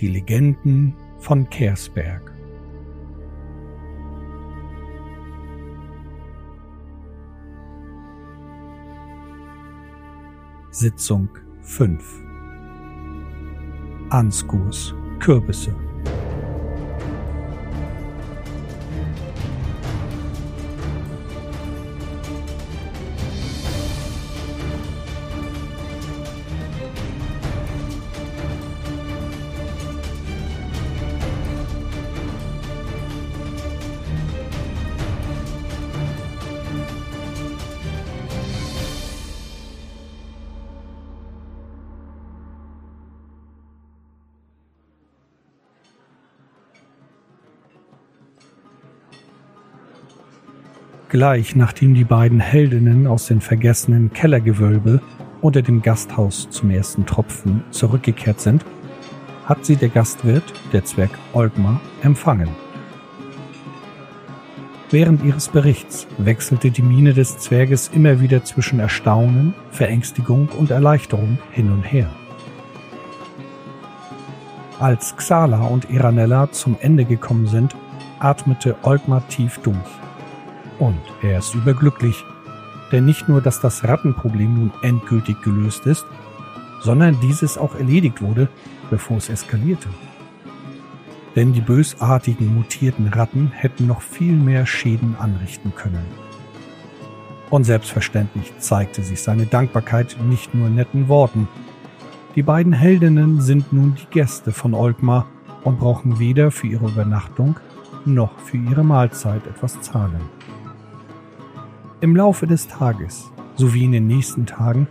Die Legenden von Kersberg. Sitzung 5 Anskurs Kürbisse Gleich nachdem die beiden Heldinnen aus den vergessenen Kellergewölbe unter dem Gasthaus zum ersten Tropfen zurückgekehrt sind, hat sie der Gastwirt, der Zwerg Olgmar, empfangen. Während ihres Berichts wechselte die Miene des Zwerges immer wieder zwischen Erstaunen, Verängstigung und Erleichterung hin und her. Als Xala und Iranella zum Ende gekommen sind, atmete Olgmar tief durch. Und er ist überglücklich, denn nicht nur, dass das Rattenproblem nun endgültig gelöst ist, sondern dieses auch erledigt wurde, bevor es eskalierte. Denn die bösartigen mutierten Ratten hätten noch viel mehr Schäden anrichten können. Und selbstverständlich zeigte sich seine Dankbarkeit nicht nur netten Worten. Die beiden Heldinnen sind nun die Gäste von Olgmar und brauchen weder für ihre Übernachtung noch für ihre Mahlzeit etwas zahlen. Im Laufe des Tages sowie in den nächsten Tagen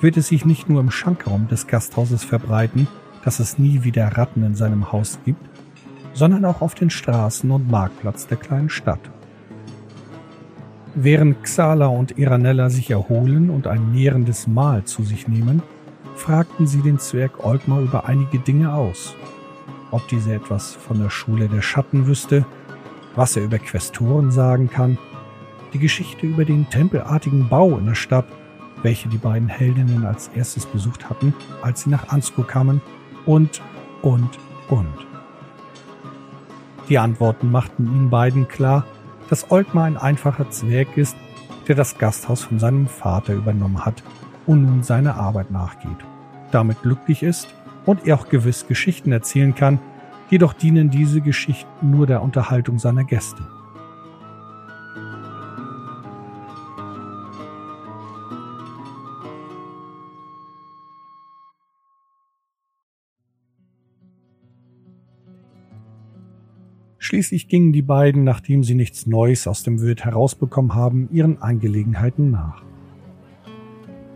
wird es sich nicht nur im Schankraum des Gasthauses verbreiten, dass es nie wieder Ratten in seinem Haus gibt, sondern auch auf den Straßen und Marktplatz der kleinen Stadt. Während Xala und Iranella sich erholen und ein nährendes Mahl zu sich nehmen, fragten sie den Zwerg Olgmar über einige Dinge aus. Ob dieser etwas von der Schule der Schatten wüsste, was er über Questoren sagen kann die Geschichte über den tempelartigen Bau in der Stadt, welche die beiden Heldinnen als erstes besucht hatten, als sie nach Ansco kamen, und, und, und. Die Antworten machten ihnen beiden klar, dass Olgmar ein einfacher Zwerg ist, der das Gasthaus von seinem Vater übernommen hat und nun seiner Arbeit nachgeht, damit glücklich ist und er auch gewiss Geschichten erzählen kann, jedoch dienen diese Geschichten nur der Unterhaltung seiner Gäste. Schließlich gingen die beiden, nachdem sie nichts Neues aus dem Wirt herausbekommen haben, ihren Angelegenheiten nach.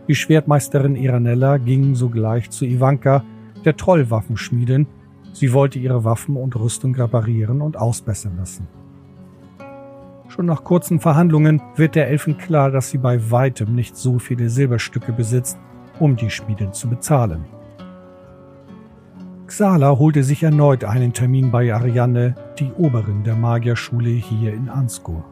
Die Schwertmeisterin Iranella ging sogleich zu Ivanka, der Trollwaffenschmiedin. Sie wollte ihre Waffen und Rüstung reparieren und ausbessern lassen. Schon nach kurzen Verhandlungen wird der Elfen klar, dass sie bei weitem nicht so viele Silberstücke besitzt, um die Schmiedin zu bezahlen. Xala holte sich erneut einen Termin bei Ariane, die Oberin der Magierschule hier in Anskur.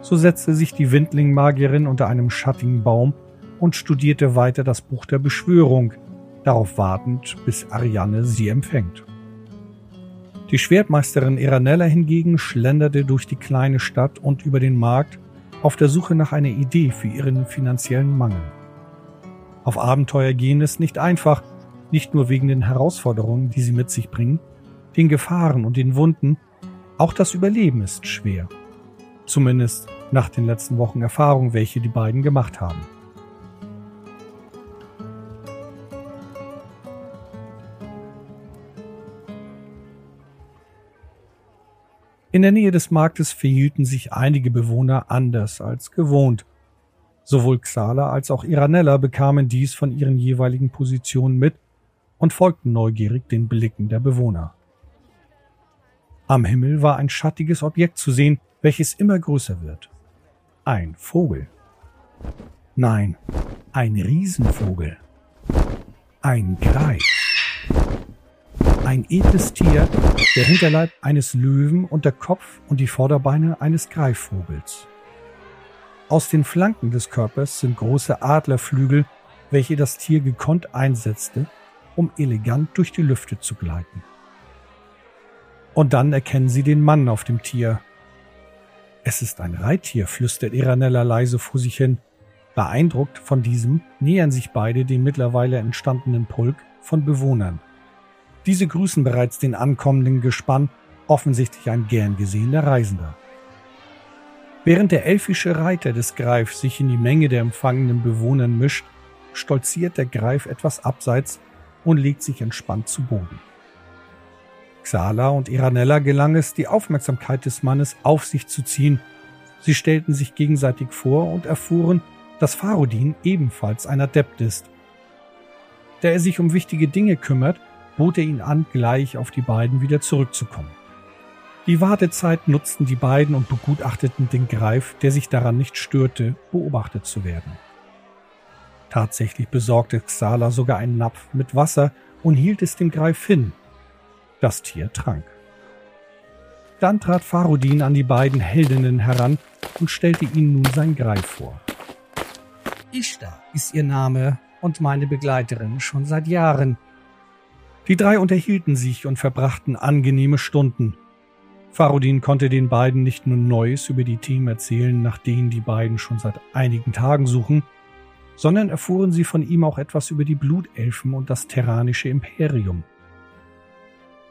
So setzte sich die Windling-Magierin unter einem schattigen Baum und studierte weiter das Buch der Beschwörung, darauf wartend, bis Ariane sie empfängt. Die Schwertmeisterin Iranella hingegen schlenderte durch die kleine Stadt und über den Markt auf der Suche nach einer Idee für ihren finanziellen Mangel. Auf Abenteuer gehen ist nicht einfach, nicht nur wegen den Herausforderungen, die sie mit sich bringen, den Gefahren und den Wunden, auch das Überleben ist schwer. Zumindest nach den letzten Wochen Erfahrung, welche die beiden gemacht haben. In der Nähe des Marktes verhielten sich einige Bewohner anders als gewohnt. Sowohl Xala als auch Iranella bekamen dies von ihren jeweiligen Positionen mit und folgten neugierig den Blicken der Bewohner. Am Himmel war ein schattiges Objekt zu sehen, welches immer größer wird. Ein Vogel. Nein, ein Riesenvogel. Ein Greif. Ein edles Tier, der Hinterleib eines Löwen und der Kopf und die Vorderbeine eines Greifvogels. Aus den Flanken des Körpers sind große Adlerflügel, welche das Tier gekonnt einsetzte um elegant durch die Lüfte zu gleiten. Und dann erkennen sie den Mann auf dem Tier. Es ist ein Reittier, flüstert Iranella leise vor sich hin. Beeindruckt von diesem nähern sich beide dem mittlerweile entstandenen Pulk von Bewohnern. Diese grüßen bereits den ankommenden Gespann, offensichtlich ein gern gesehener Reisender. Während der elfische Reiter des Greif sich in die Menge der empfangenen Bewohner mischt, stolziert der Greif etwas abseits und legt sich entspannt zu Boden. Xala und Iranella gelang es, die Aufmerksamkeit des Mannes auf sich zu ziehen. Sie stellten sich gegenseitig vor und erfuhren, dass Farodin ebenfalls ein Adept ist. Da er sich um wichtige Dinge kümmert, bot er ihn an, gleich auf die beiden wieder zurückzukommen. Die Wartezeit nutzten die beiden und begutachteten den Greif, der sich daran nicht störte, beobachtet zu werden. Tatsächlich besorgte Xala sogar einen Napf mit Wasser und hielt es dem Greif hin. Das Tier trank. Dann trat Farudin an die beiden Heldinnen heran und stellte ihnen nun sein Greif vor. Ishtar ist ihr Name und meine Begleiterin schon seit Jahren. Die drei unterhielten sich und verbrachten angenehme Stunden. Farudin konnte den beiden nicht nur Neues über die Themen erzählen, nach denen die beiden schon seit einigen Tagen suchen, sondern erfuhren sie von ihm auch etwas über die Blutelfen und das terranische Imperium.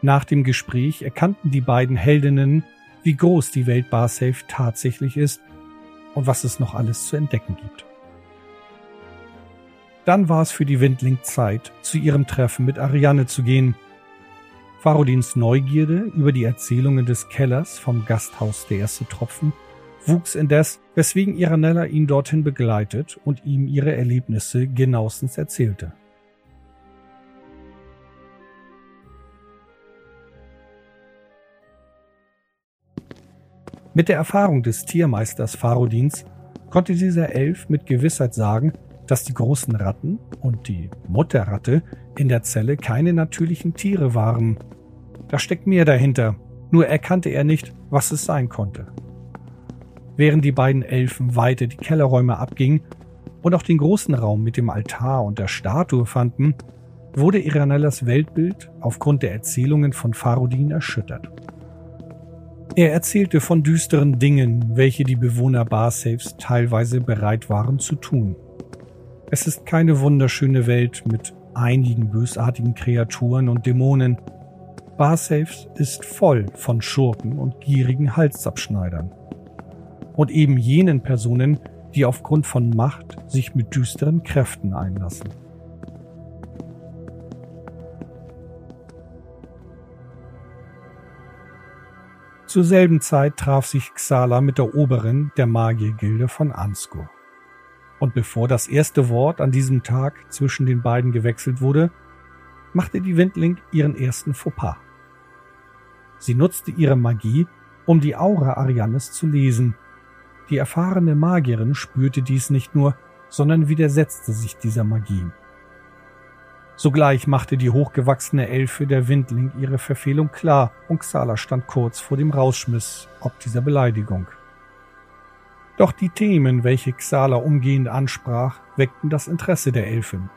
Nach dem Gespräch erkannten die beiden Heldinnen, wie groß die Welt Barsafe tatsächlich ist und was es noch alles zu entdecken gibt. Dann war es für die Windling Zeit, zu ihrem Treffen mit Ariane zu gehen. Farodins Neugierde über die Erzählungen des Kellers vom Gasthaus der erste Tropfen wuchs indes, weswegen Iranella ihn dorthin begleitet und ihm ihre Erlebnisse genauestens erzählte. Mit der Erfahrung des Tiermeisters Farodins konnte dieser Elf mit Gewissheit sagen, dass die großen Ratten und die Mutterratte in der Zelle keine natürlichen Tiere waren. Da steckt mehr dahinter, nur erkannte er nicht, was es sein konnte. Während die beiden Elfen weiter die Kellerräume abgingen und auch den großen Raum mit dem Altar und der Statue fanden, wurde Iranellas Weltbild aufgrund der Erzählungen von Farodin erschüttert. Er erzählte von düsteren Dingen, welche die Bewohner Barsafes teilweise bereit waren zu tun. Es ist keine wunderschöne Welt mit einigen bösartigen Kreaturen und Dämonen. Barsaves ist voll von Schurken und gierigen Halsabschneidern und eben jenen Personen, die aufgrund von Macht sich mit düsteren Kräften einlassen. Zur selben Zeit traf sich Xala mit der Oberin der Magiergilde von Anskur. Und bevor das erste Wort an diesem Tag zwischen den beiden gewechselt wurde, machte die Windling ihren ersten Fauxpas. Sie nutzte ihre Magie, um die Aura Arianes zu lesen die erfahrene Magierin spürte dies nicht nur, sondern widersetzte sich dieser Magie. Sogleich machte die hochgewachsene Elfe der Windling ihre Verfehlung klar und Xala stand kurz vor dem Rausschmiss ob dieser Beleidigung. Doch die Themen, welche Xala umgehend ansprach, weckten das Interesse der Elfin.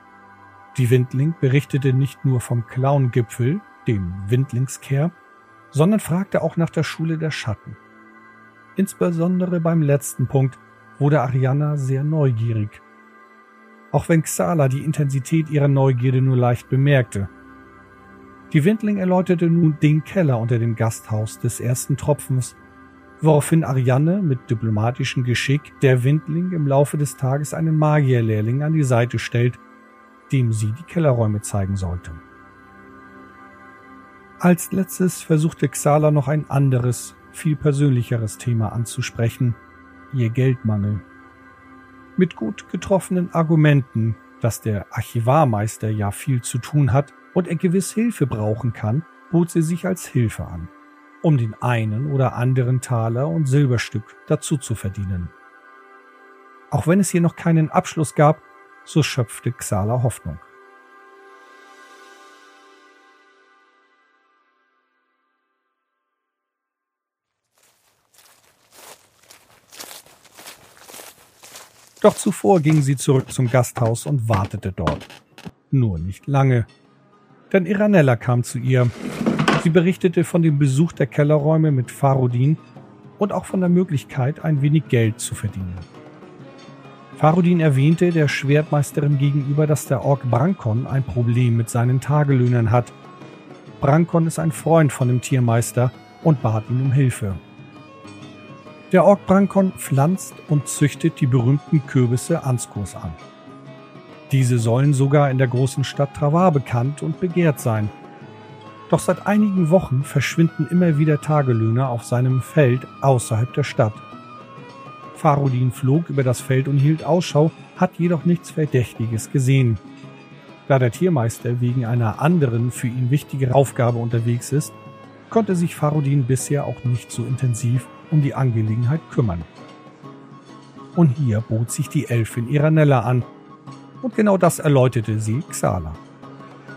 Die Windling berichtete nicht nur vom Clown-Gipfel, dem Windlingskehr, sondern fragte auch nach der Schule der Schatten. Insbesondere beim letzten Punkt wurde Ariana sehr neugierig. Auch wenn Xala die Intensität ihrer Neugierde nur leicht bemerkte. Die Windling erläuterte nun den Keller unter dem Gasthaus des ersten Tropfens, woraufhin Ariane mit diplomatischem Geschick der Windling im Laufe des Tages einen Magierlehrling an die Seite stellt, dem sie die Kellerräume zeigen sollte. Als letztes versuchte Xala noch ein anderes, viel persönlicheres Thema anzusprechen, ihr Geldmangel. Mit gut getroffenen Argumenten, dass der Archivarmeister ja viel zu tun hat und er gewiss Hilfe brauchen kann, bot sie sich als Hilfe an, um den einen oder anderen Taler und Silberstück dazu zu verdienen. Auch wenn es hier noch keinen Abschluss gab, so schöpfte Xala Hoffnung. Doch zuvor ging sie zurück zum Gasthaus und wartete dort. Nur nicht lange. Denn Iranella kam zu ihr. Sie berichtete von dem Besuch der Kellerräume mit Farodin und auch von der Möglichkeit, ein wenig Geld zu verdienen. Farodin erwähnte der Schwertmeisterin gegenüber, dass der Ork Brankon ein Problem mit seinen Tagelöhnern hat. Brankon ist ein Freund von dem Tiermeister und bat ihn um Hilfe. Der Ork Brankon pflanzt und züchtet die berühmten Kürbisse Anskurs an. Diese sollen sogar in der großen Stadt Travar bekannt und begehrt sein. Doch seit einigen Wochen verschwinden immer wieder Tagelöhner auf seinem Feld außerhalb der Stadt. Farudin flog über das Feld und hielt Ausschau, hat jedoch nichts Verdächtiges gesehen. Da der Tiermeister wegen einer anderen für ihn wichtigen Aufgabe unterwegs ist, konnte sich Farudin bisher auch nicht so intensiv um die Angelegenheit kümmern. Und hier bot sich die Elfin Iranella an, und genau das erläuterte sie Xala.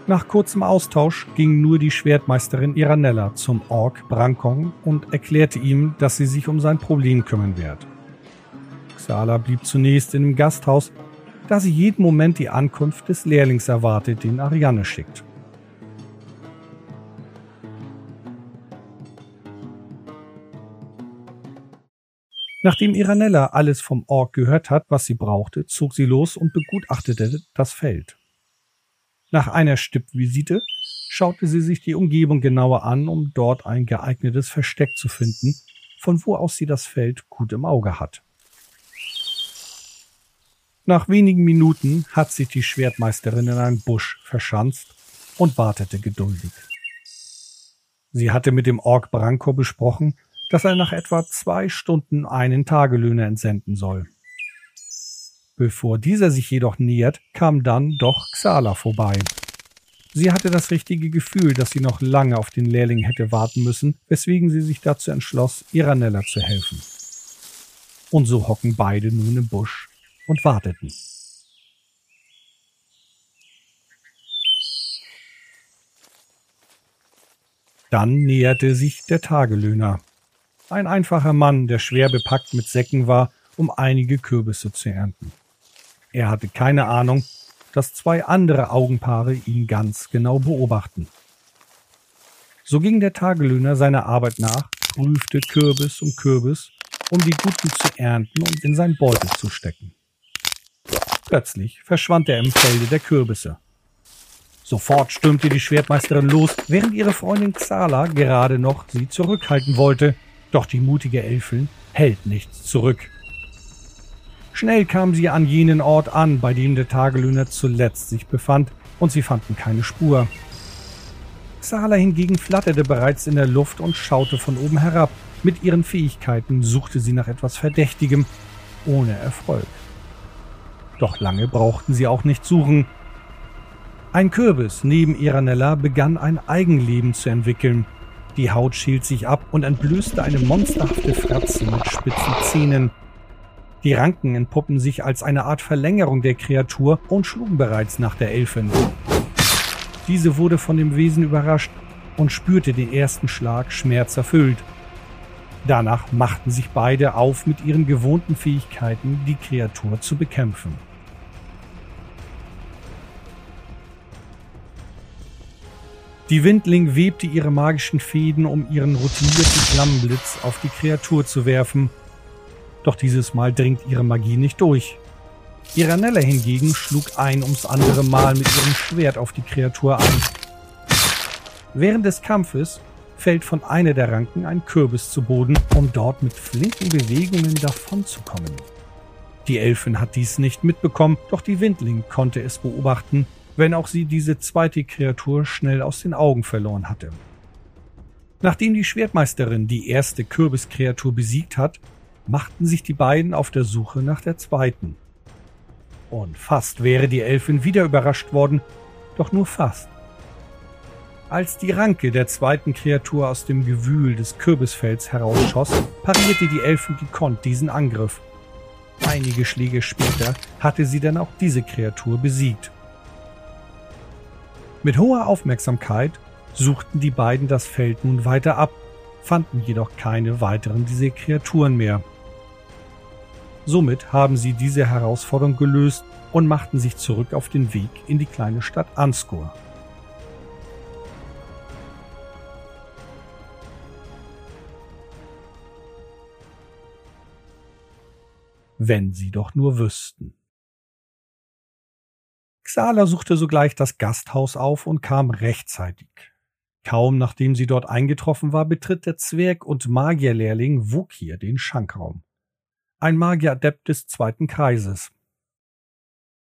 Nach kurzem Austausch ging nur die Schwertmeisterin Iranella zum Ork Brankong und erklärte ihm, dass sie sich um sein Problem kümmern wird. Xala blieb zunächst in dem Gasthaus, da sie jeden Moment die Ankunft des Lehrlings erwartet, den Ariane schickt. Nachdem Iranella alles vom Ork gehört hat, was sie brauchte, zog sie los und begutachtete das Feld. Nach einer Stippvisite schaute sie sich die Umgebung genauer an, um dort ein geeignetes Versteck zu finden, von wo aus sie das Feld gut im Auge hat. Nach wenigen Minuten hat sich die Schwertmeisterin in einen Busch verschanzt und wartete geduldig. Sie hatte mit dem Ork Branko besprochen, dass er nach etwa zwei Stunden einen Tagelöhner entsenden soll. Bevor dieser sich jedoch nähert, kam dann doch Xala vorbei. Sie hatte das richtige Gefühl, dass sie noch lange auf den Lehrling hätte warten müssen, weswegen sie sich dazu entschloss, Iranella zu helfen. Und so hocken beide nun im Busch und warteten. Dann näherte sich der Tagelöhner. Ein einfacher Mann, der schwer bepackt mit Säcken war, um einige Kürbisse zu ernten. Er hatte keine Ahnung, dass zwei andere Augenpaare ihn ganz genau beobachten. So ging der Tagelöhner seiner Arbeit nach, prüfte Kürbis um Kürbis, um die guten zu ernten und in sein Beutel zu stecken. Plötzlich verschwand er im Felde der Kürbisse. Sofort stürmte die Schwertmeisterin los, während ihre Freundin Xala gerade noch sie zurückhalten wollte. Doch die mutige Elfin hält nichts zurück. Schnell kam sie an jenen Ort an, bei dem der Tagelöhner zuletzt sich befand, und sie fanden keine Spur. Xala hingegen flatterte bereits in der Luft und schaute von oben herab. Mit ihren Fähigkeiten suchte sie nach etwas Verdächtigem, ohne Erfolg. Doch lange brauchten sie auch nicht suchen. Ein Kürbis neben Iranella begann ein Eigenleben zu entwickeln. Die Haut schält sich ab und entblößte eine monsterhafte Fratze mit spitzen Zähnen. Die Ranken entpuppen sich als eine Art Verlängerung der Kreatur und schlugen bereits nach der Elfin. Diese wurde von dem Wesen überrascht und spürte den ersten Schlag schmerzerfüllt. Danach machten sich beide auf, mit ihren gewohnten Fähigkeiten die Kreatur zu bekämpfen. Die Windling webte ihre magischen Fäden, um ihren routinierten Flammenblitz auf die Kreatur zu werfen. Doch dieses Mal dringt ihre Magie nicht durch. Iranella hingegen schlug ein ums andere Mal mit ihrem Schwert auf die Kreatur an. Während des Kampfes fällt von einer der Ranken ein Kürbis zu Boden, um dort mit flinken Bewegungen davonzukommen. Die Elfin hat dies nicht mitbekommen, doch die Windling konnte es beobachten, wenn auch sie diese zweite Kreatur schnell aus den Augen verloren hatte. Nachdem die Schwertmeisterin die erste Kürbiskreatur besiegt hat, machten sich die beiden auf der Suche nach der zweiten. Und fast wäre die Elfin wieder überrascht worden, doch nur fast. Als die Ranke der zweiten Kreatur aus dem Gewühl des Kürbisfelds herausschoss, parierte die Elfen gekonnt diesen Angriff. Einige Schläge später hatte sie dann auch diese Kreatur besiegt. Mit hoher Aufmerksamkeit suchten die beiden das Feld nun weiter ab, fanden jedoch keine weiteren dieser Kreaturen mehr. Somit haben sie diese Herausforderung gelöst und machten sich zurück auf den Weg in die kleine Stadt Anskur. Wenn sie doch nur wüssten. Xala suchte sogleich das Gasthaus auf und kam rechtzeitig. Kaum nachdem sie dort eingetroffen war, betritt der Zwerg und Magierlehrling Wukir den Schankraum. Ein Magieradept des zweiten Kreises.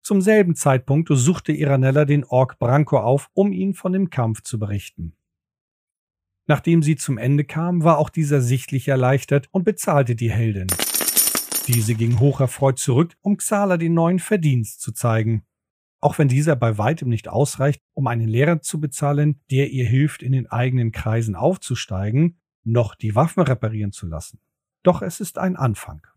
Zum selben Zeitpunkt suchte Iranella den Ork Branko auf, um ihn von dem Kampf zu berichten. Nachdem sie zum Ende kam, war auch dieser sichtlich erleichtert und bezahlte die Heldin. Diese ging hocherfreut zurück, um Xala den neuen Verdienst zu zeigen. Auch wenn dieser bei weitem nicht ausreicht, um einen Lehrer zu bezahlen, der ihr hilft, in den eigenen Kreisen aufzusteigen, noch die Waffen reparieren zu lassen. Doch es ist ein Anfang.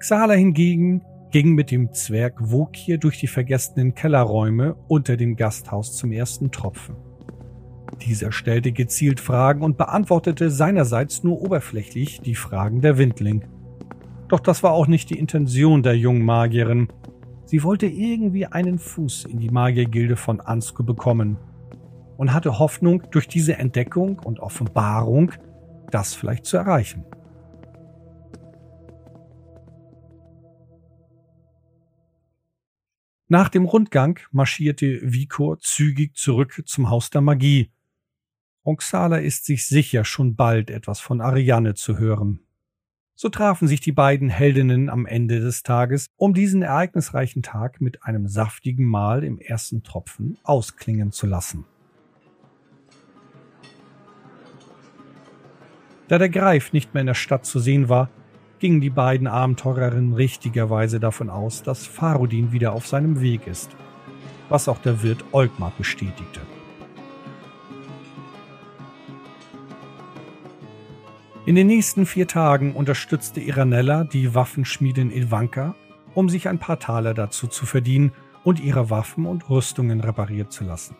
Xala hingegen ging mit dem Zwerg Wokir durch die vergessenen Kellerräume unter dem Gasthaus zum ersten Tropfen. Dieser stellte gezielt Fragen und beantwortete seinerseits nur oberflächlich die Fragen der Windling. Doch das war auch nicht die Intention der jungen Magierin. Sie wollte irgendwie einen Fuß in die Magiergilde von Ansku bekommen und hatte Hoffnung, durch diese Entdeckung und Offenbarung das vielleicht zu erreichen. Nach dem Rundgang marschierte Vikor zügig zurück zum Haus der Magie, Oxala ist sich sicher, schon bald etwas von Ariane zu hören. So trafen sich die beiden Heldinnen am Ende des Tages, um diesen ereignisreichen Tag mit einem saftigen Mahl im ersten Tropfen ausklingen zu lassen. Da der Greif nicht mehr in der Stadt zu sehen war, gingen die beiden Abenteurerinnen richtigerweise davon aus, dass Farudin wieder auf seinem Weg ist, was auch der Wirt Olgmar bestätigte. In den nächsten vier Tagen unterstützte Iranella die Waffenschmiedin Ivanka, um sich ein paar Taler dazu zu verdienen und ihre Waffen und Rüstungen repariert zu lassen.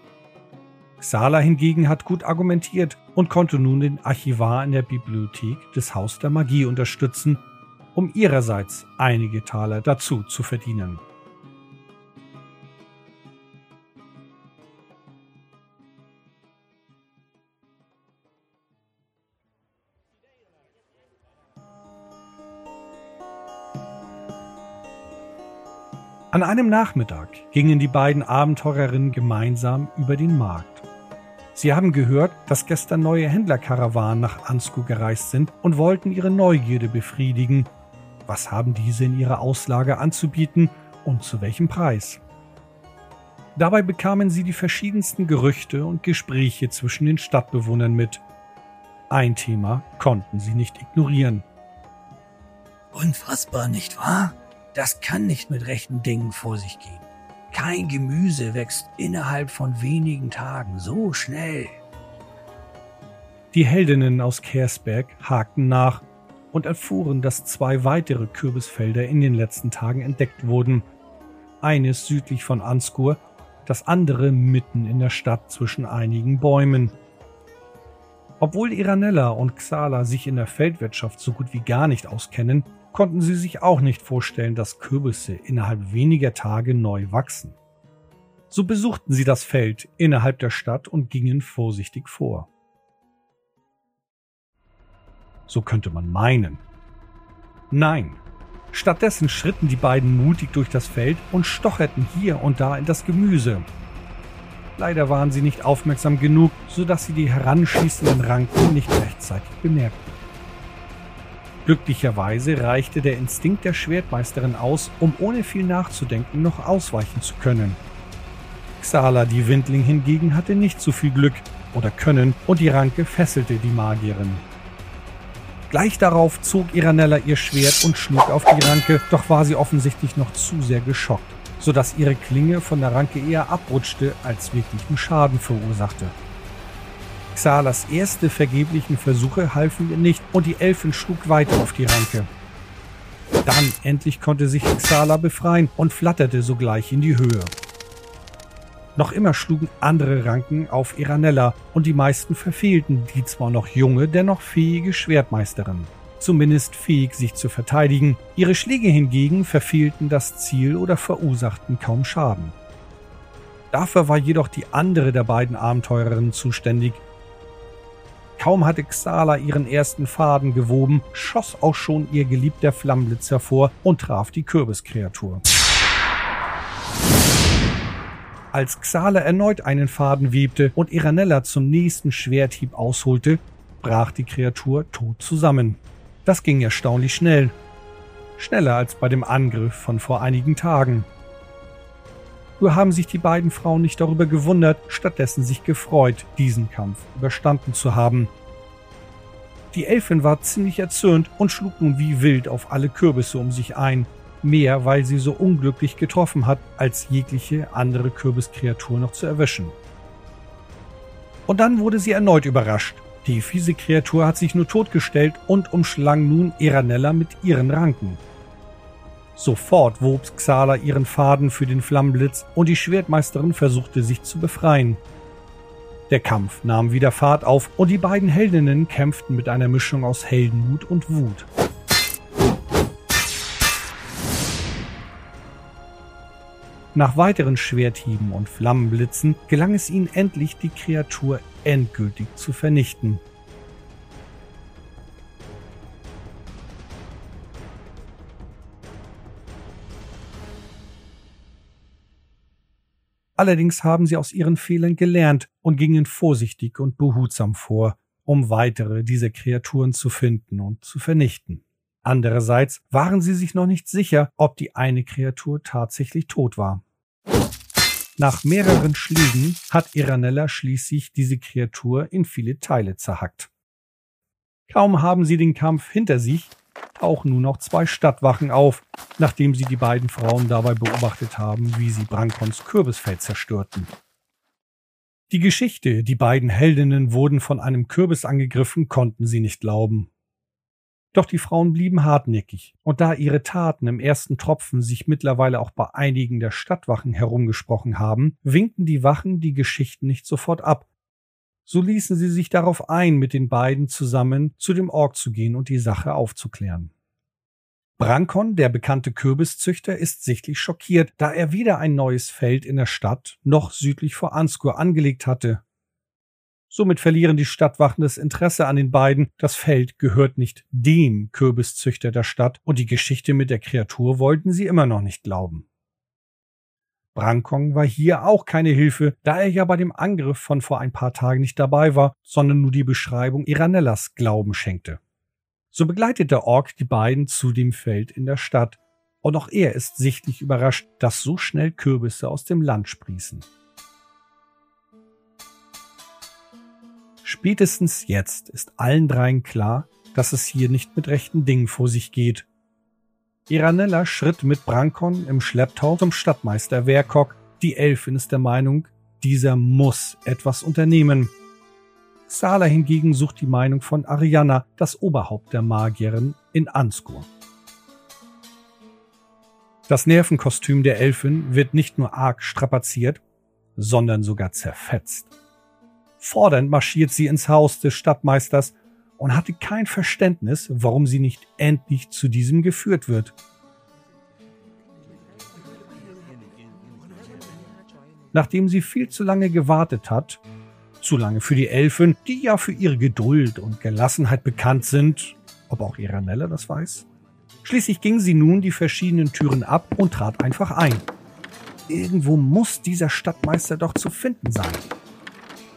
Xala hingegen hat gut argumentiert und konnte nun den Archivar in der Bibliothek des Haus der Magie unterstützen, um ihrerseits einige Taler dazu zu verdienen. An einem Nachmittag gingen die beiden Abenteurerinnen gemeinsam über den Markt. Sie haben gehört, dass gestern neue Händlerkarawanen nach Ansku gereist sind und wollten ihre Neugierde befriedigen. Was haben diese in ihrer Auslage anzubieten und zu welchem Preis? Dabei bekamen sie die verschiedensten Gerüchte und Gespräche zwischen den Stadtbewohnern mit. Ein Thema konnten sie nicht ignorieren. Unfassbar, nicht wahr? Das kann nicht mit rechten Dingen vor sich gehen. Kein Gemüse wächst innerhalb von wenigen Tagen so schnell. Die Heldinnen aus Kersberg hakten nach und erfuhren, dass zwei weitere Kürbisfelder in den letzten Tagen entdeckt wurden. Eines südlich von Anskur, das andere mitten in der Stadt zwischen einigen Bäumen. Obwohl Iranella und Xala sich in der Feldwirtschaft so gut wie gar nicht auskennen, konnten sie sich auch nicht vorstellen, dass Kürbisse innerhalb weniger Tage neu wachsen. So besuchten sie das Feld innerhalb der Stadt und gingen vorsichtig vor. So könnte man meinen. Nein, stattdessen schritten die beiden mutig durch das Feld und stocherten hier und da in das Gemüse. Leider waren sie nicht aufmerksam genug, sodass sie die heranschießenden Ranken nicht rechtzeitig bemerkten. Glücklicherweise reichte der Instinkt der Schwertmeisterin aus, um ohne viel nachzudenken noch ausweichen zu können. Xala, die Windling hingegen, hatte nicht so viel Glück oder Können und die Ranke fesselte die Magierin. Gleich darauf zog Iranella ihr Schwert und schlug auf die Ranke, doch war sie offensichtlich noch zu sehr geschockt, sodass ihre Klinge von der Ranke eher abrutschte, als wirklichen Schaden verursachte. Xalas erste vergeblichen Versuche halfen ihr nicht und die Elfin schlug weiter auf die Ranke. Dann endlich konnte sich Xala befreien und flatterte sogleich in die Höhe. Noch immer schlugen andere Ranken auf Iranella und die meisten verfehlten die zwar noch junge, dennoch fähige Schwertmeisterin. Zumindest fähig, sich zu verteidigen. Ihre Schläge hingegen verfehlten das Ziel oder verursachten kaum Schaden. Dafür war jedoch die andere der beiden Abenteurerinnen zuständig, Kaum hatte Xala ihren ersten Faden gewoben, schoss auch schon ihr geliebter Flammenblitz hervor und traf die Kürbiskreatur. Als Xala erneut einen Faden webte und Iranella zum nächsten Schwerthieb ausholte, brach die Kreatur tot zusammen. Das ging erstaunlich schnell. Schneller als bei dem Angriff von vor einigen Tagen. Nur haben sich die beiden Frauen nicht darüber gewundert, stattdessen sich gefreut, diesen Kampf überstanden zu haben. Die Elfin war ziemlich erzürnt und schlug nun wie wild auf alle Kürbisse um sich ein, mehr weil sie so unglücklich getroffen hat, als jegliche andere Kürbiskreatur noch zu erwischen. Und dann wurde sie erneut überrascht. Die fiese Kreatur hat sich nur totgestellt und umschlang nun Eranella mit ihren Ranken. Sofort wob Xala ihren Faden für den Flammenblitz und die Schwertmeisterin versuchte sich zu befreien. Der Kampf nahm wieder Fahrt auf und die beiden Heldinnen kämpften mit einer Mischung aus Heldenmut und Wut. Nach weiteren Schwerthieben und Flammenblitzen gelang es ihnen endlich, die Kreatur endgültig zu vernichten. Allerdings haben sie aus ihren Fehlern gelernt und gingen vorsichtig und behutsam vor, um weitere dieser Kreaturen zu finden und zu vernichten. Andererseits waren sie sich noch nicht sicher, ob die eine Kreatur tatsächlich tot war. Nach mehreren Schlägen hat Iranella schließlich diese Kreatur in viele Teile zerhackt. Kaum haben sie den Kampf hinter sich, tauchen nun noch zwei Stadtwachen auf, nachdem sie die beiden Frauen dabei beobachtet haben, wie sie Brankons Kürbisfeld zerstörten. Die Geschichte, die beiden Heldinnen wurden von einem Kürbis angegriffen, konnten sie nicht glauben. Doch die Frauen blieben hartnäckig, und da ihre Taten im ersten Tropfen sich mittlerweile auch bei einigen der Stadtwachen herumgesprochen haben, winkten die Wachen die Geschichten nicht sofort ab. So ließen sie sich darauf ein, mit den beiden zusammen zu dem Org zu gehen und die Sache aufzuklären. Brankon, der bekannte Kürbiszüchter, ist sichtlich schockiert, da er weder ein neues Feld in der Stadt noch südlich vor Anskur angelegt hatte Somit verlieren die Stadtwachen das Interesse an den beiden. Das Feld gehört nicht dem Kürbiszüchter der Stadt und die Geschichte mit der Kreatur wollten sie immer noch nicht glauben. Brankong war hier auch keine Hilfe, da er ja bei dem Angriff von vor ein paar Tagen nicht dabei war, sondern nur die Beschreibung Iranellas Glauben schenkte. So begleitet der Ork die beiden zu dem Feld in der Stadt, und auch er ist sichtlich überrascht, dass so schnell Kürbisse aus dem Land sprießen. Spätestens jetzt ist allen dreien klar, dass es hier nicht mit rechten Dingen vor sich geht. Iranella schritt mit Brankon im Schlepptau zum Stadtmeister Werkok. Die Elfin ist der Meinung, dieser muss etwas unternehmen. Sala hingegen sucht die Meinung von Ariana, das Oberhaupt der Magierin in Anskur. Das Nervenkostüm der Elfin wird nicht nur arg strapaziert, sondern sogar zerfetzt. Fordernd marschiert sie ins Haus des Stadtmeisters und hatte kein Verständnis, warum sie nicht endlich zu diesem geführt wird. Nachdem sie viel zu lange gewartet hat, zu lange für die Elfen, die ja für ihre Geduld und Gelassenheit bekannt sind, ob auch Iranella das weiß, schließlich ging sie nun die verschiedenen Türen ab und trat einfach ein. Irgendwo muss dieser Stadtmeister doch zu finden sein.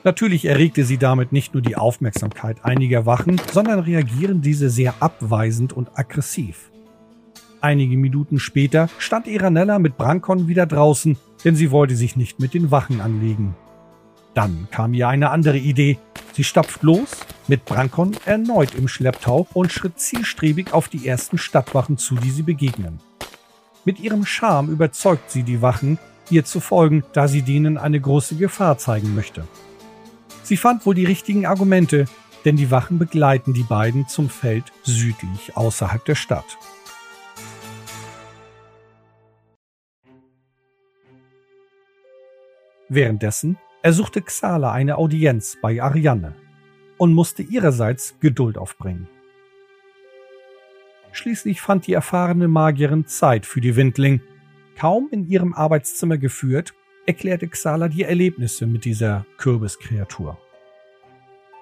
Natürlich erregte sie damit nicht nur die Aufmerksamkeit einiger Wachen, sondern reagieren diese sehr abweisend und aggressiv. Einige Minuten später stand Iranella mit Brankon wieder draußen, denn sie wollte sich nicht mit den Wachen anlegen. Dann kam ihr eine andere Idee. Sie stapft los, mit Brankon erneut im Schlepptau und schritt zielstrebig auf die ersten Stadtwachen zu, die sie begegnen. Mit ihrem Charme überzeugt sie die Wachen, ihr zu folgen, da sie denen eine große Gefahr zeigen möchte. Sie fand wohl die richtigen Argumente, denn die Wachen begleiten die beiden zum Feld südlich außerhalb der Stadt. Währenddessen ersuchte Xala eine Audienz bei Ariane und musste ihrerseits Geduld aufbringen. Schließlich fand die erfahrene Magierin Zeit für die Windling. Kaum in ihrem Arbeitszimmer geführt, erklärte Xala die Erlebnisse mit dieser Kürbiskreatur.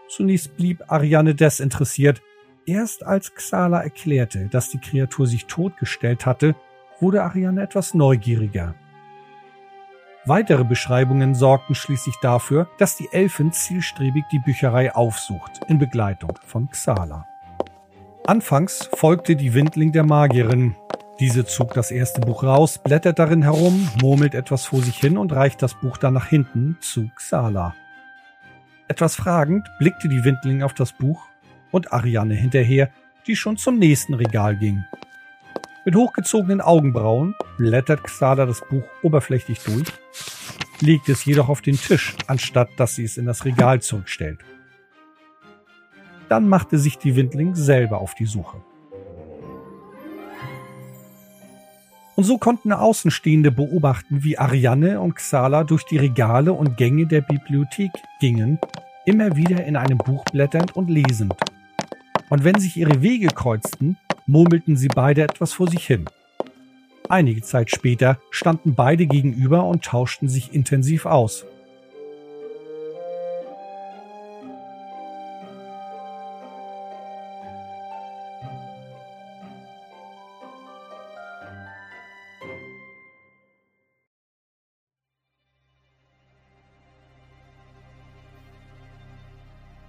Zunächst blieb Ariane desinteressiert. Erst als Xala erklärte, dass die Kreatur sich totgestellt hatte, wurde Ariane etwas neugieriger. Weitere Beschreibungen sorgten schließlich dafür, dass die Elfin zielstrebig die Bücherei aufsucht, in Begleitung von Xala. Anfangs folgte die Windling der Magierin. Diese zog das erste Buch raus, blättert darin herum, murmelt etwas vor sich hin und reicht das Buch dann nach hinten zu Xala. Etwas fragend blickte die Windling auf das Buch und Ariane hinterher, die schon zum nächsten Regal ging. Mit hochgezogenen Augenbrauen blättert Xala das Buch oberflächlich durch, legt es jedoch auf den Tisch, anstatt dass sie es in das Regal zurückstellt. Dann machte sich die Windling selber auf die Suche. Und so konnten Außenstehende beobachten, wie Ariane und Xala durch die Regale und Gänge der Bibliothek gingen, immer wieder in einem Buch blätternd und lesend. Und wenn sich ihre Wege kreuzten, murmelten sie beide etwas vor sich hin. Einige Zeit später standen beide gegenüber und tauschten sich intensiv aus.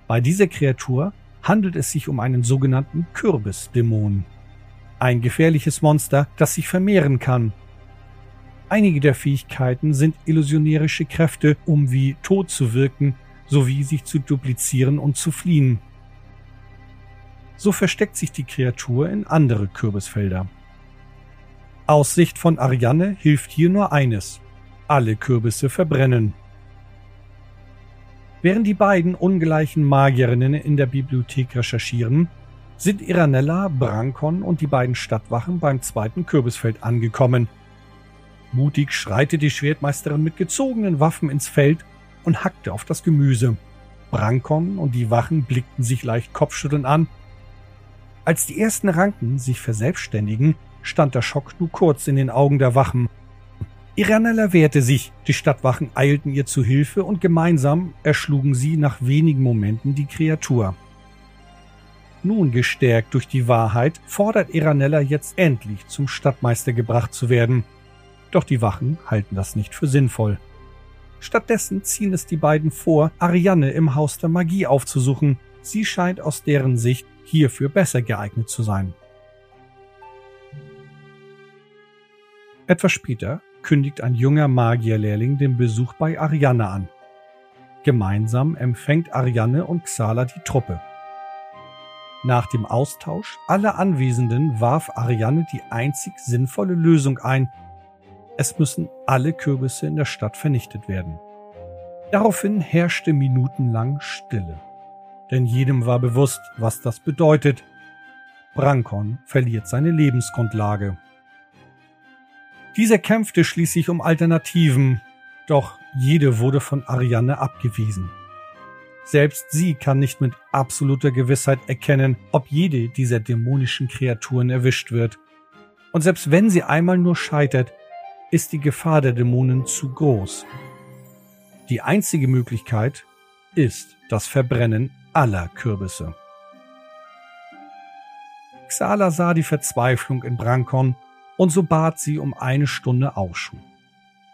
Bei dieser Kreatur handelt es sich um einen sogenannten Kürbisdämon. Ein gefährliches Monster, das sich vermehren kann. Einige der Fähigkeiten sind illusionärische Kräfte, um wie tot zu wirken, sowie sich zu duplizieren und zu fliehen. So versteckt sich die Kreatur in andere Kürbisfelder. Aus Sicht von Ariane hilft hier nur eines. Alle Kürbisse verbrennen. Während die beiden ungleichen Magierinnen in der Bibliothek recherchieren, sind Iranella, Brankon und die beiden Stadtwachen beim zweiten Kürbisfeld angekommen. Mutig schreitet die Schwertmeisterin mit gezogenen Waffen ins Feld und hackte auf das Gemüse. Brankon und die Wachen blickten sich leicht kopfschütteln an. Als die ersten Ranken sich verselbstständigen, stand der Schock nur kurz in den Augen der Wachen Iranella wehrte sich, die Stadtwachen eilten ihr zu Hilfe und gemeinsam erschlugen sie nach wenigen Momenten die Kreatur. Nun gestärkt durch die Wahrheit, fordert Iranella jetzt endlich zum Stadtmeister gebracht zu werden. Doch die Wachen halten das nicht für sinnvoll. Stattdessen ziehen es die beiden vor, Ariane im Haus der Magie aufzusuchen. Sie scheint aus deren Sicht hierfür besser geeignet zu sein. Etwas später kündigt ein junger Magierlehrling den Besuch bei Ariane an. Gemeinsam empfängt Ariane und Xala die Truppe. Nach dem Austausch aller Anwesenden warf Ariane die einzig sinnvolle Lösung ein. Es müssen alle Kürbisse in der Stadt vernichtet werden. Daraufhin herrschte minutenlang Stille. Denn jedem war bewusst, was das bedeutet. Brankon verliert seine Lebensgrundlage. Dieser kämpfte schließlich um Alternativen, doch jede wurde von Ariane abgewiesen. Selbst sie kann nicht mit absoluter Gewissheit erkennen, ob jede dieser dämonischen Kreaturen erwischt wird. Und selbst wenn sie einmal nur scheitert, ist die Gefahr der Dämonen zu groß. Die einzige Möglichkeit ist das Verbrennen aller Kürbisse. Xala sah die Verzweiflung in Brankon und so bat sie um eine Stunde Aufschub.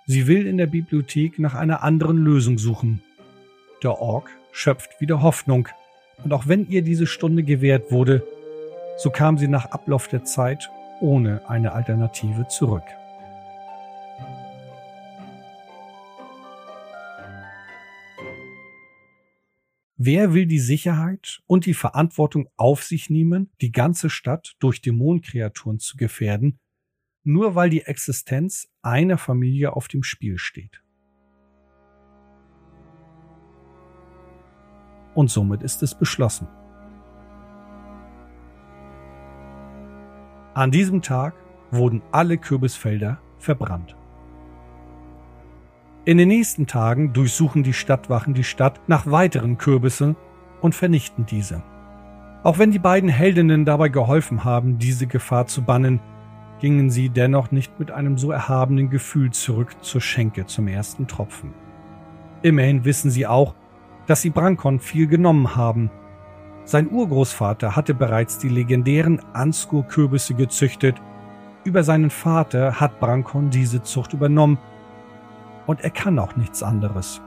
Sie will in der Bibliothek nach einer anderen Lösung suchen. Der Ork schöpft wieder Hoffnung, und auch wenn ihr diese Stunde gewährt wurde, so kam sie nach Ablauf der Zeit ohne eine Alternative zurück. Wer will die Sicherheit und die Verantwortung auf sich nehmen, die ganze Stadt durch Dämonenkreaturen zu gefährden, nur weil die Existenz einer Familie auf dem Spiel steht. Und somit ist es beschlossen. An diesem Tag wurden alle Kürbisfelder verbrannt. In den nächsten Tagen durchsuchen die Stadtwachen die Stadt nach weiteren Kürbissen und vernichten diese. Auch wenn die beiden Heldinnen dabei geholfen haben, diese Gefahr zu bannen, gingen sie dennoch nicht mit einem so erhabenen Gefühl zurück zur Schenke zum ersten Tropfen. Immerhin wissen sie auch, dass sie Brankon viel genommen haben. Sein Urgroßvater hatte bereits die legendären Anskur-Kürbisse gezüchtet. Über seinen Vater hat Brankon diese Zucht übernommen und er kann auch nichts anderes.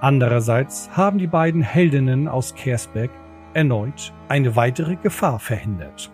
Andererseits haben die beiden Heldinnen aus Kersbeck erneut eine weitere Gefahr verhindert.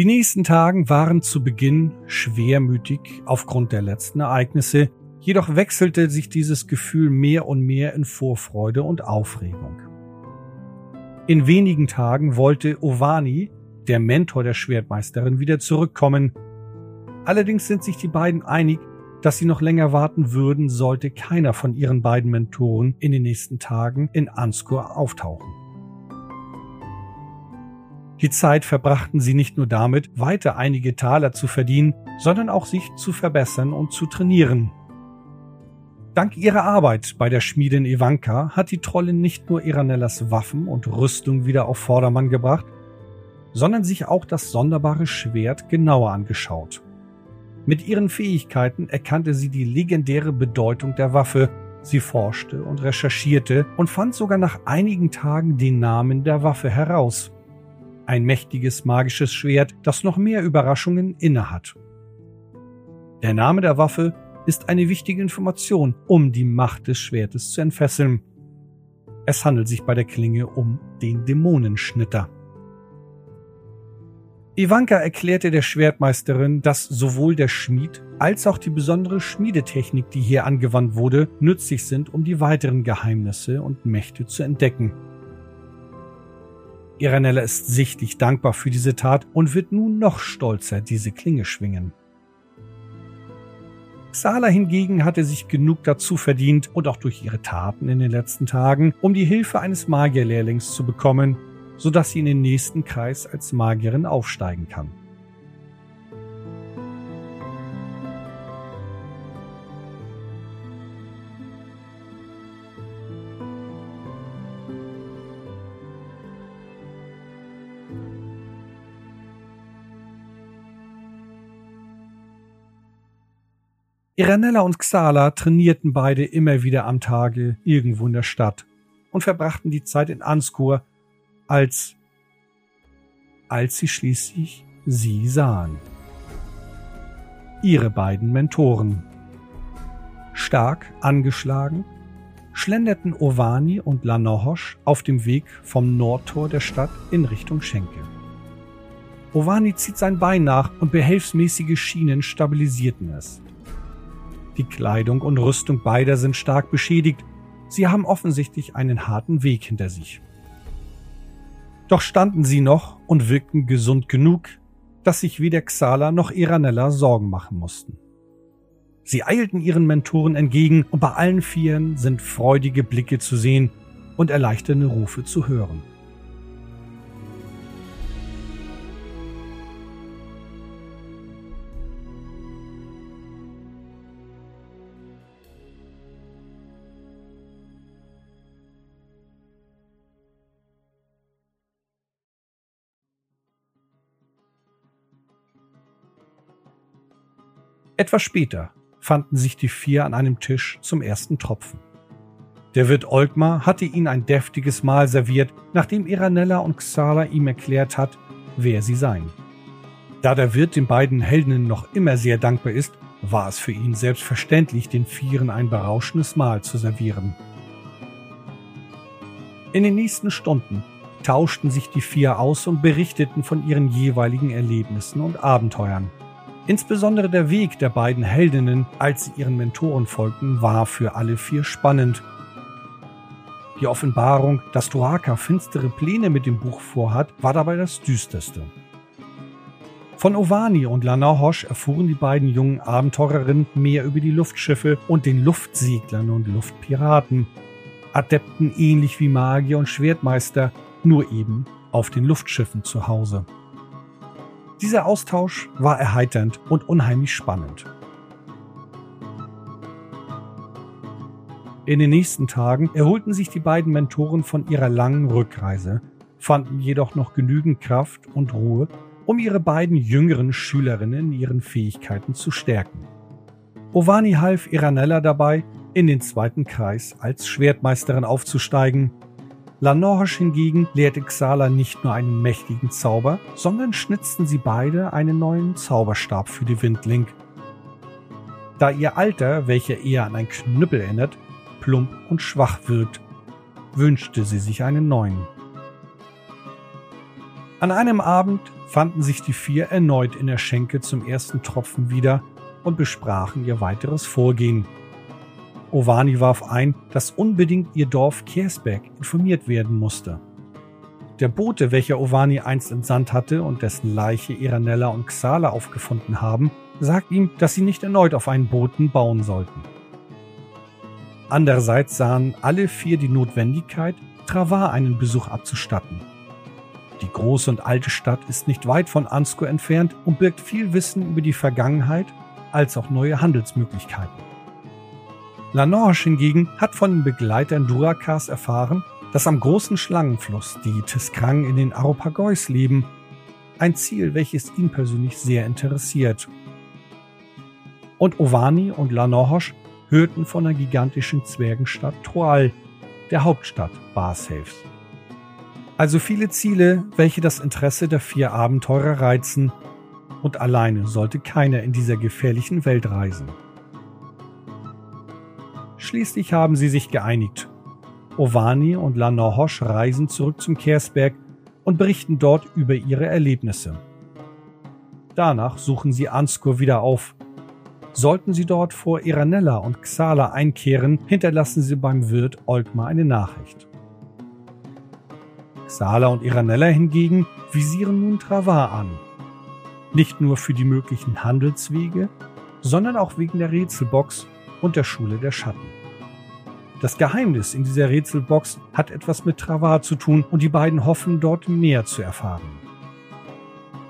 Die nächsten Tagen waren zu Beginn schwermütig aufgrund der letzten Ereignisse, jedoch wechselte sich dieses Gefühl mehr und mehr in Vorfreude und Aufregung. In wenigen Tagen wollte Ovani, der Mentor der Schwertmeisterin, wieder zurückkommen. Allerdings sind sich die beiden einig, dass sie noch länger warten würden, sollte keiner von ihren beiden Mentoren in den nächsten Tagen in Anskur auftauchen. Die Zeit verbrachten sie nicht nur damit, weiter einige Taler zu verdienen, sondern auch sich zu verbessern und zu trainieren. Dank ihrer Arbeit bei der Schmiedin Ivanka hat die Trollin nicht nur Iranellas Waffen und Rüstung wieder auf Vordermann gebracht, sondern sich auch das sonderbare Schwert genauer angeschaut. Mit ihren Fähigkeiten erkannte sie die legendäre Bedeutung der Waffe, sie forschte und recherchierte und fand sogar nach einigen Tagen den Namen der Waffe heraus ein mächtiges magisches Schwert, das noch mehr Überraschungen innehat. Der Name der Waffe ist eine wichtige Information, um die Macht des Schwertes zu entfesseln. Es handelt sich bei der Klinge um den Dämonenschnitter. Ivanka erklärte der Schwertmeisterin, dass sowohl der Schmied als auch die besondere Schmiedetechnik, die hier angewandt wurde, nützlich sind, um die weiteren Geheimnisse und Mächte zu entdecken. Iranella ist sichtlich dankbar für diese Tat und wird nun noch stolzer diese Klinge schwingen. Xala hingegen hatte sich genug dazu verdient und auch durch ihre Taten in den letzten Tagen, um die Hilfe eines Magierlehrlings zu bekommen, sodass sie in den nächsten Kreis als Magierin aufsteigen kann. Iranella und Xala trainierten beide immer wieder am Tage irgendwo in der Stadt und verbrachten die Zeit in Anskur, als als sie schließlich sie sahen. Ihre beiden Mentoren. Stark angeschlagen schlenderten Ovani und Lanohosch auf dem Weg vom Nordtor der Stadt in Richtung Schenke. Ovani zieht sein Bein nach und behelfsmäßige Schienen stabilisierten es. Die Kleidung und Rüstung beider sind stark beschädigt. Sie haben offensichtlich einen harten Weg hinter sich. Doch standen sie noch und wirkten gesund genug, dass sich weder Xala noch Iranella Sorgen machen mussten. Sie eilten ihren Mentoren entgegen und bei allen Vieren sind freudige Blicke zu sehen und erleichternde Rufe zu hören. Etwas später fanden sich die vier an einem Tisch zum ersten Tropfen. Der Wirt Olgmar hatte ihnen ein deftiges Mahl serviert, nachdem Iranella und Xala ihm erklärt hat, wer sie seien. Da der Wirt den beiden Heldinnen noch immer sehr dankbar ist, war es für ihn selbstverständlich, den Vieren ein berauschendes Mahl zu servieren. In den nächsten Stunden tauschten sich die vier aus und berichteten von ihren jeweiligen Erlebnissen und Abenteuern. Insbesondere der Weg der beiden Heldinnen, als sie ihren Mentoren folgten, war für alle vier spannend. Die Offenbarung, dass Doaka finstere Pläne mit dem Buch vorhat, war dabei das düsterste. Von Ovani und Lana Hosch erfuhren die beiden jungen Abenteurerinnen mehr über die Luftschiffe und den Luftseglern und Luftpiraten. Adepten ähnlich wie Magier und Schwertmeister, nur eben auf den Luftschiffen zu Hause. Dieser Austausch war erheiternd und unheimlich spannend. In den nächsten Tagen erholten sich die beiden Mentoren von ihrer langen Rückreise, fanden jedoch noch genügend Kraft und Ruhe, um ihre beiden jüngeren Schülerinnen in ihren Fähigkeiten zu stärken. Ovani half Iranella dabei, in den zweiten Kreis als Schwertmeisterin aufzusteigen. Lanorge hingegen lehrte Xala nicht nur einen mächtigen Zauber, sondern schnitzten sie beide einen neuen Zauberstab für die Windlink. Da ihr Alter, welcher eher an ein Knüppel erinnert, plump und schwach wirkt, wünschte sie sich einen neuen. An einem Abend fanden sich die vier erneut in der Schenke zum ersten Tropfen wieder und besprachen ihr weiteres Vorgehen. Ovani warf ein, dass unbedingt ihr Dorf Kersberg informiert werden musste. Der Bote, welcher Ovani einst entsandt hatte und dessen Leiche Iranella und Xala aufgefunden haben, sagt ihm, dass sie nicht erneut auf einen Boten bauen sollten. Andererseits sahen alle vier die Notwendigkeit, Travar einen Besuch abzustatten. Die große und alte Stadt ist nicht weit von Ansko entfernt und birgt viel Wissen über die Vergangenheit als auch neue Handelsmöglichkeiten. Lanorge hingegen hat von den Begleitern Durakas erfahren, dass am großen Schlangenfluss die Tiskrang in den Aropagois leben, ein Ziel, welches ihn persönlich sehr interessiert. Und Ovani und Lanorge hörten von der gigantischen Zwergenstadt Troal, der Hauptstadt Barsaves. Also viele Ziele, welche das Interesse der vier Abenteurer reizen, und alleine sollte keiner in dieser gefährlichen Welt reisen. Schließlich haben sie sich geeinigt. Ovani und Lanahosh reisen zurück zum Kersberg und berichten dort über ihre Erlebnisse. Danach suchen sie Anskur wieder auf. Sollten sie dort vor Iranella und Xala einkehren, hinterlassen sie beim Wirt Olgmar eine Nachricht. Xala und Iranella hingegen visieren nun Travar an. Nicht nur für die möglichen Handelswege, sondern auch wegen der Rätselbox und der Schule der Schatten. Das Geheimnis in dieser Rätselbox hat etwas mit Travar zu tun und die beiden hoffen, dort mehr zu erfahren.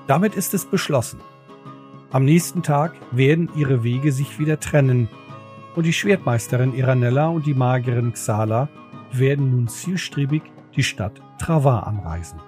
Damit ist es beschlossen. Am nächsten Tag werden ihre Wege sich wieder trennen und die Schwertmeisterin Iranella und die Magierin Xala werden nun zielstrebig die Stadt Travar anreisen.